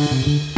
Thank you.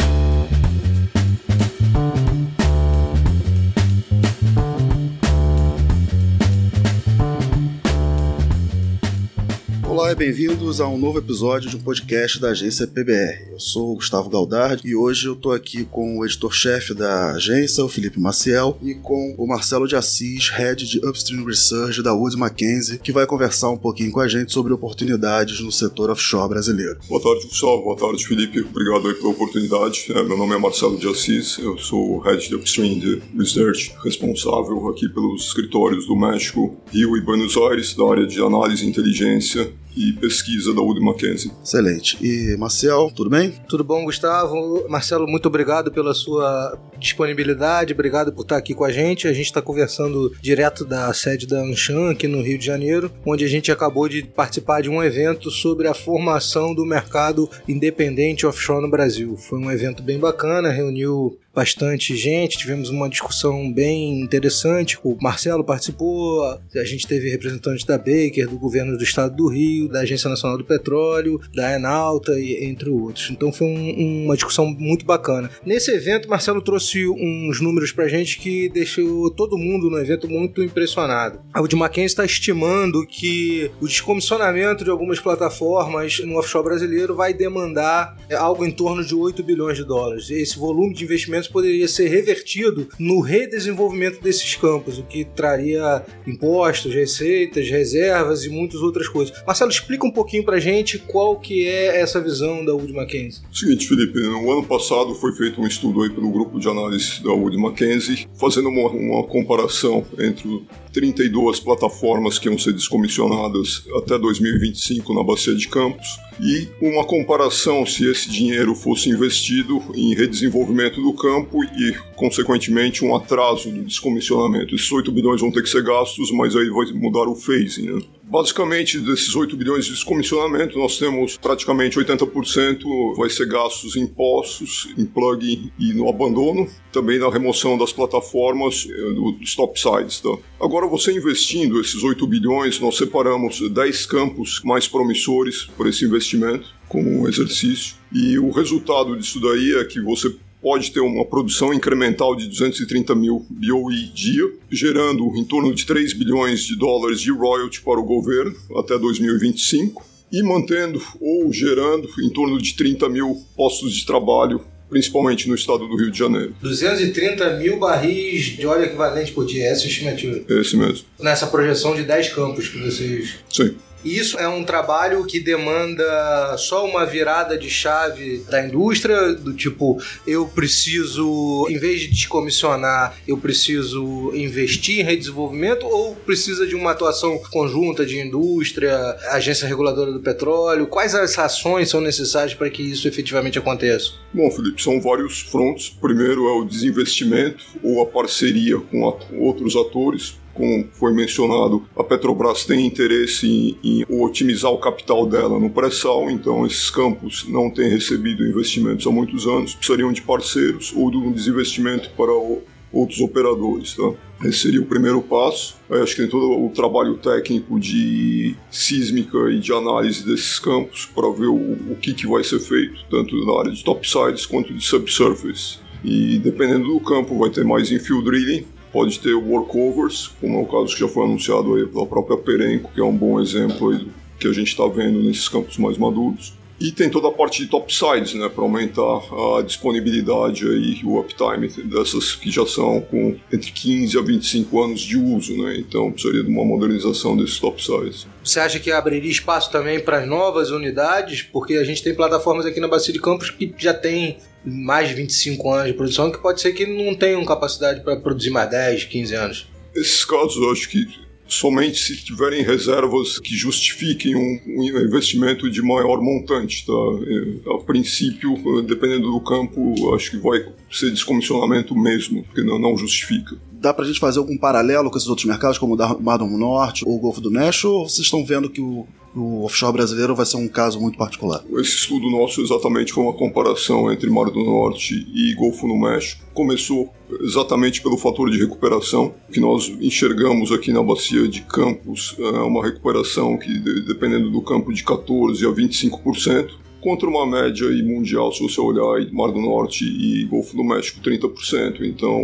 Bem-vindos a um novo episódio de um podcast da agência PBR. Eu sou o Gustavo Galdard e hoje eu tô aqui com o editor-chefe da agência, o Felipe Maciel, e com o Marcelo de Assis, head de Upstream Research da Wood Mackenzie, que vai conversar um pouquinho com a gente sobre oportunidades no setor offshore brasileiro. Boa tarde, Gustavo. Boa tarde, Felipe. Obrigado aí pela oportunidade. É, meu nome é Marcelo de Assis, eu sou o head de Upstream Research, responsável aqui pelos escritórios do México, Rio e Buenos Aires, da área de análise e inteligência e pesquisa da Wood Mackenzie. Excelente. E Marcel, tudo bem? Tudo bom, Gustavo? Marcelo, muito obrigado pela sua disponibilidade, obrigado por estar aqui com a gente. A gente está conversando direto da sede da Anshan, aqui no Rio de Janeiro, onde a gente acabou de participar de um evento sobre a formação do mercado independente offshore no Brasil. Foi um evento bem bacana, reuniu bastante gente, tivemos uma discussão bem interessante. O Marcelo participou, a gente teve representantes da Baker, do governo do estado do Rio, da Agência Nacional do Petróleo, da Enalta, entre outros. Então foi um, uma discussão muito bacana. Nesse evento, Marcelo trouxe uns números pra gente que deixou todo mundo no evento muito impressionado. A Wood Mackenzie está estimando que o descomissionamento de algumas plataformas no offshore brasileiro vai demandar algo em torno de 8 bilhões de dólares. Esse volume de investimento poderia ser revertido no redesenvolvimento desses campos, o que traria impostos, receitas, reservas e muitas outras coisas. Marcelo, explica um pouquinho pra gente qual que é essa visão da Wood Mackenzie. Seguinte, Felipe, no ano passado foi feito um estudo aí pelo grupo de análise da Wood Mackenzie, fazendo uma, uma comparação entre 32 plataformas que iam ser descomissionadas até 2025 na Bacia de Campos e uma comparação se esse dinheiro fosse investido em redesenvolvimento do campo e, consequentemente, um atraso do descomissionamento. Esses 8 bilhões vão ter que ser gastos, mas aí vai mudar o phasing. Né? Basicamente, desses 8 bilhões de descomissionamento, nós temos praticamente 80% vai ser gastos em poços, em plug e no abandono, também na remoção das plataformas eh, dos topsides. Tá? Agora, você investindo esses 8 bilhões, nós separamos 10 campos mais promissores por esse investimento como um exercício. E o resultado disso daí é que você pode ter uma produção incremental de 230 mil BOE dia, gerando em torno de 3 bilhões de dólares de royalty para o governo até 2025 e mantendo ou gerando em torno de 30 mil postos de trabalho principalmente no estado do Rio de Janeiro. 230 mil barris de óleo equivalente por dia, essa é a estimativa? Esse mesmo. Nessa projeção de 10 campos que vocês... Sim. E isso é um trabalho que demanda só uma virada de chave da indústria, do tipo, eu preciso, em vez de descomissionar, eu preciso investir em redesenvolvimento ou precisa de uma atuação conjunta de indústria, agência reguladora do petróleo? Quais as ações são necessárias para que isso efetivamente aconteça? Bom, Felipe, são vários frontos. Primeiro é o desinvestimento ou a parceria com outros atores como foi mencionado, a Petrobras tem interesse em, em, otimizar o capital dela no pré-sal, então esses campos não têm recebido investimentos há muitos anos, precisariam de parceiros ou de um desinvestimento para o, outros operadores. Tá? Esse seria o primeiro passo. Eu acho que tem todo o trabalho técnico de sísmica e de análise desses campos para ver o, o que, que vai ser feito, tanto na área de topsides quanto de subsurface. E dependendo do campo, vai ter mais infill drilling, Pode ter workovers, como é o caso que já foi anunciado aí pela própria Perenco, que é um bom exemplo aí que a gente está vendo nesses campos mais maduros. E tem toda a parte de topsides, né, para aumentar a disponibilidade e o uptime dessas que já são com entre 15 a 25 anos de uso, né? Então precisaria de uma modernização desses topsides. Você acha que abriria espaço também para novas unidades? Porque a gente tem plataformas aqui na Bacia de Campos que já tem mais de 25 anos de produção, que pode ser que não tenham capacidade para produzir mais 10, 15 anos. Esses casos eu acho que somente se tiverem reservas que justifiquem um, um investimento de maior montante. Tá? É, a princípio, dependendo do campo, acho que vai ser descomissionamento mesmo, porque não, não justifica dá pra gente fazer algum paralelo com esses outros mercados, como o Mar do Norte ou o Golfo do México, ou vocês estão vendo que o, o offshore brasileiro vai ser um caso muito particular? Esse estudo nosso exatamente foi uma comparação entre Mar do Norte e Golfo do México. Começou exatamente pelo fator de recuperação, que nós enxergamos aqui na bacia de Campos, é uma recuperação que, dependendo do campo, de 14% a 25%. Contra uma média mundial, se você olhar Mar do Norte e Golfo do México, 30%. Então,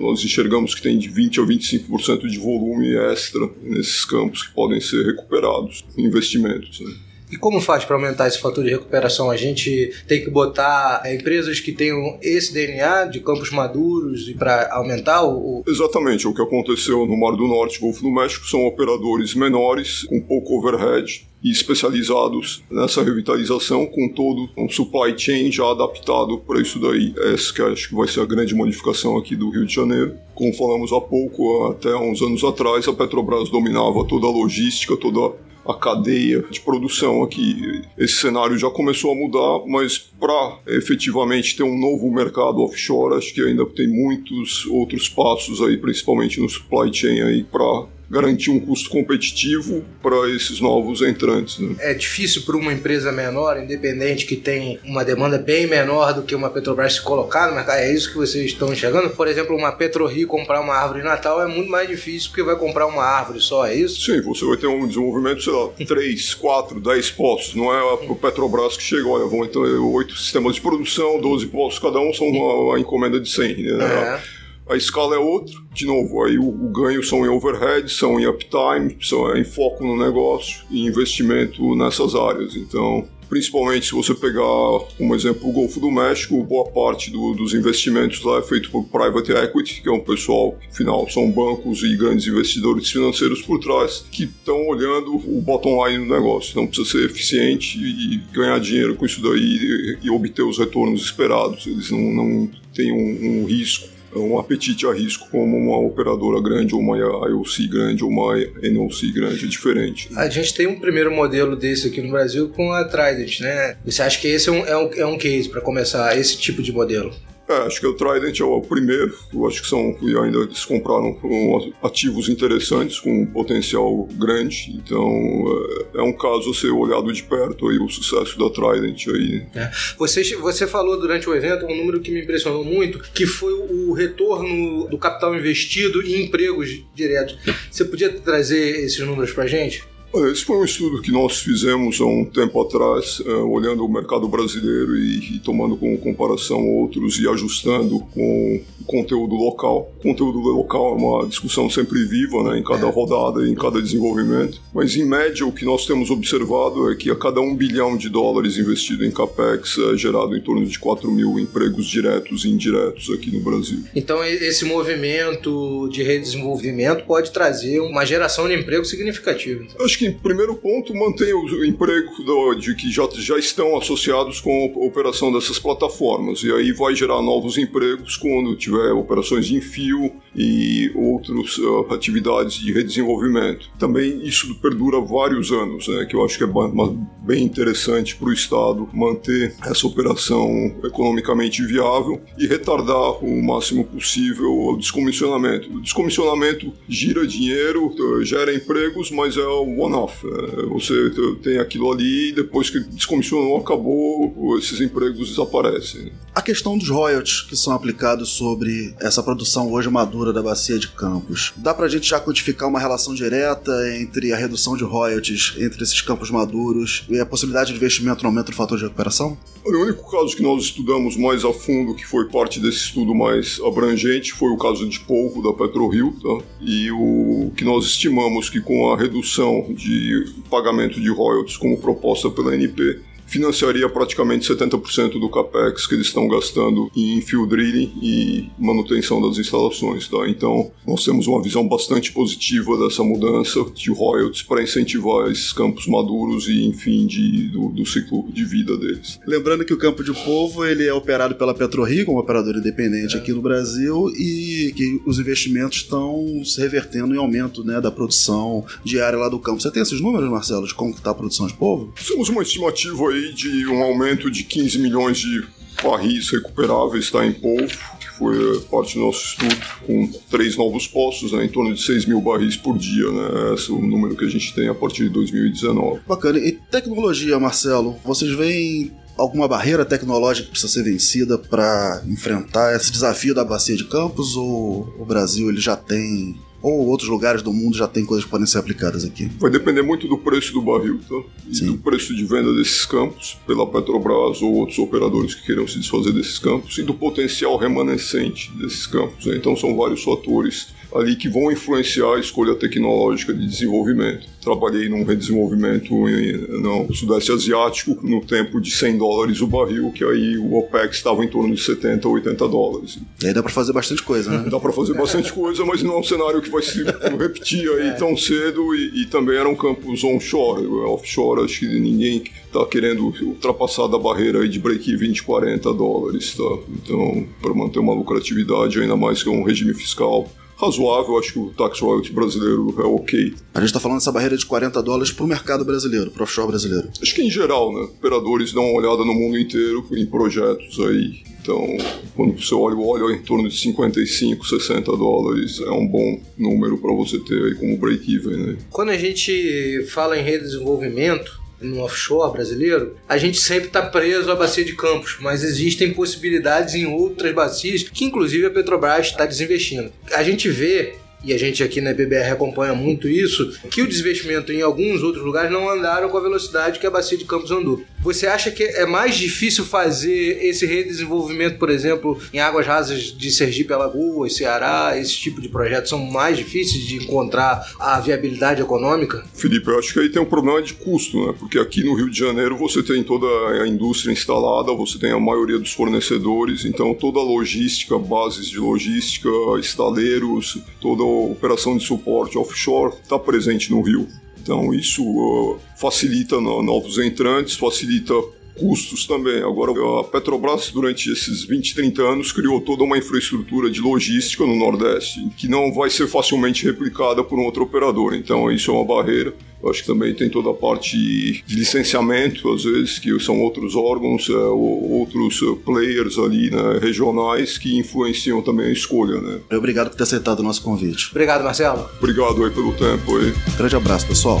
nós enxergamos que tem de 20 a 25% de volume extra nesses campos que podem ser recuperados em investimentos. Né? E como faz para aumentar esse fator de recuperação? A gente tem que botar é, empresas que tenham esse DNA de campos maduros e para aumentar o, Exatamente. O que aconteceu no Mar do Norte e Golfo do México são operadores menores, com pouco overhead, e especializados nessa revitalização com todo um supply chain já adaptado para isso daí. Essa que acho que vai ser a grande modificação aqui do Rio de Janeiro. Como falamos há pouco, até uns anos atrás, a Petrobras dominava toda a logística, toda a cadeia de produção aqui. Esse cenário já começou a mudar, mas para efetivamente ter um novo mercado offshore, acho que ainda tem muitos outros passos aí, principalmente no supply chain aí para garantir um custo competitivo para esses novos entrantes. Né? É difícil para uma empresa menor, independente, que tem uma demanda bem menor do que uma Petrobras se colocar no mercado. É isso que vocês estão enxergando? Por exemplo, uma PetroRio comprar uma árvore Natal é muito mais difícil porque vai comprar uma árvore só, é isso? Sim, você vai ter um desenvolvimento, sei lá, 3, 4, 10 postos. Não é o Petrobras que chega, olha, vão ter oito sistemas de produção, 12 postos cada um, são uma, uma encomenda de 100. Né? É a escala é outra. De novo, aí o, o, ganho são em overhead, são em uptime, são em foco no negócio e investimento nessas áreas. Então, principalmente se você pegar como exemplo o Golfo do México, boa parte do, dos investimentos lá é feito por private equity, que é um pessoal, afinal, são bancos e grandes investidores financeiros por trás que estão olhando o bottom line do negócio. Então precisa ser eficiente e ganhar dinheiro com isso daí e, e obter os retornos esperados. Eles não, não têm um, um risco um apetite a risco como uma operadora grande ou uma IOC grande ou uma NOC grande, é diferente. Né? A gente tem um primeiro modelo desse aqui no Brasil com a Trident, né? Você acha que esse é um, é um, é um case para começar esse tipo de modelo? É, acho que o Trident é o primeiro. Eu acho que são e ainda eles compraram ativos interessantes com um potencial grande. Então é, é um caso a ser olhado de perto aí o sucesso da Trident aí. É. Você, você falou durante o evento um número que me impressionou muito, que foi o retorno do capital investido em empregos diretos. Você podia trazer esses números para gente? Esse foi um estudo que nós fizemos há um tempo atrás, uh, olhando o mercado brasileiro e, e, tomando como comparação outros e ajustando com o conteúdo local. O conteúdo local é uma discussão sempre viva, né, em cada é. rodada e em cada desenvolvimento. Mas, em média, o que nós temos observado é que a cada um bilhão de dólares investido em capex é gerado em torno de 4 mil empregos diretos e indiretos aqui no Brasil. Então, esse movimento de redesenvolvimento pode trazer uma geração de emprego significativa. Acho que, primeiro ponto, mantém o emprego do, de que já, já estão associados com a operação dessas plataformas. E aí vai gerar novos empregos quando tiver operações de enfio e outras uh, atividades de redesenvolvimento. Também isso perdura vários anos, né, que eu acho que é bem interessante para o Estado manter essa operação economicamente viável e retardar o máximo possível o descomissionamento. O descomissionamento gira dinheiro, gera empregos, mas é o one-off. É, você tem aquilo ali e depois que descomissionou, acabou, esses empregos desaparecem. A questão dos royalties que são aplicados sobre essa produção hoje madura da bacia de campos. Dá pra gente já codificar uma relação direta entre a redução de royalties entre esses campos maduros e a possibilidade de investimento no aumento do fator de recuperação? O único caso que nós estudamos mais a fundo, que foi parte desse estudo mais abrangente, foi o caso de polvo da PetroRio, tá? E o que nós estimamos que com a redução de pagamento de royalties como proposta pela NP, financiaria praticamente 70% do capex que eles estão gastando em field drilling e manutenção das instalações. Tá? Então, nós temos uma visão bastante positiva dessa mudança de royalties para incentivar esses campos maduros e, enfim, de, do, do, ciclo de vida deles. Lembrando que o Campo de Povo ele é operado pela PetroRio, como operador independente é. aqui no Brasil, e que os investimentos estão se revertendo em aumento né, da produção diária lá do campo. Você tem esses números, Marcelo, de como está a produção de povo? Temos uma estimativa aí aí de um aumento de 15 milhões de barris recuperáveis está em polvo, que foi eh, parte do nosso estudo, com três novos poços, né, em torno de 6 mil barris por dia. Né, esse é o número que a gente tem a partir de 2019. Bacana. E tecnologia, Marcelo? Vocês veem alguma barreira tecnológica que precisa ser vencida para enfrentar esse desafio da bacia de campos ou o Brasil ele já tem Ou outros lugares do mundo já tem coisas que podem ser aplicadas aqui? Vai depender muito do preço do barril, tá? E Sim. do preço de venda desses campos pela Petrobras ou outros operadores que queiram se desfazer desses campos e do potencial remanescente desses campos. né? Então são vários fatores ali que vão influenciar a escolha tecnológica de desenvolvimento. Trabalhei num redesenvolvimento no Sudeste Asiático no tempo de 100 dólares o barril, que aí o OPEC estava em torno de 70 ou 80 dólares. E aí dá pra fazer bastante coisa, né? Dá para fazer bastante coisa, mas não é um cenário que vai se repetir aí tão cedo e, e também eram campos onshore, offshore, acho que ninguém está querendo ultrapassar da barreira aí de break-even de 40 dólares, tá? Então, para manter uma lucratividade, ainda mais que é um regime fiscal razoável, acho que o tax royalty brasileiro é ok. A gente tá falando dessa barreira de 40 dólares pro mercado brasileiro, pro offshore brasileiro. Acho que em geral, né? Operadores dão uma olhada no mundo inteiro em projetos aí. Então, quando você olha o óleo em torno de 55, 60 dólares, é um bom número para você ter aí como break-even, né? Quando a gente fala em redesenvolvimento no offshore brasileiro, a gente sempre está preso à bacia de Campos, mas existem possibilidades em outras bacias que inclusive a Petrobras está desinvestindo. A gente vê e a gente aqui na BBR acompanha muito isso, que o desinvestimento em alguns outros lugares não andaram com a velocidade que a bacia de Campos andou. Você acha que é mais difícil fazer esse redesenvolvimento, por exemplo, em águas rasas de Sergipe, Alagoas, Ceará, esse tipo de projetos são mais difíceis de encontrar a viabilidade econômica? Felipe, eu acho que aí tem um problema de custo, né? Porque aqui no Rio de Janeiro você tem toda a indústria instalada, você tem a maioria dos fornecedores, então toda a logística, bases de logística, estaleiros, toda a operação de suporte offshore está presente no Rio. Então isso uh, facilita no- novos entrantes, facilita custos também. Agora, a Petrobras, durante esses 20, 30 anos, criou toda uma infraestrutura de logística no Nordeste, que não vai ser facilmente replicada por um outro operador. Então, isso é uma barreira. Eu acho que também tem toda a parte de licenciamento, às vezes, que são outros órgãos, é, ou- outros eh, players ali, né, regionais, que influenciam também a escolha, né? Obrigado por ter aceitado o nosso convite. Obrigado, Marcelo. Obrigado aí pelo tempo aí. Grande abraço, pessoal.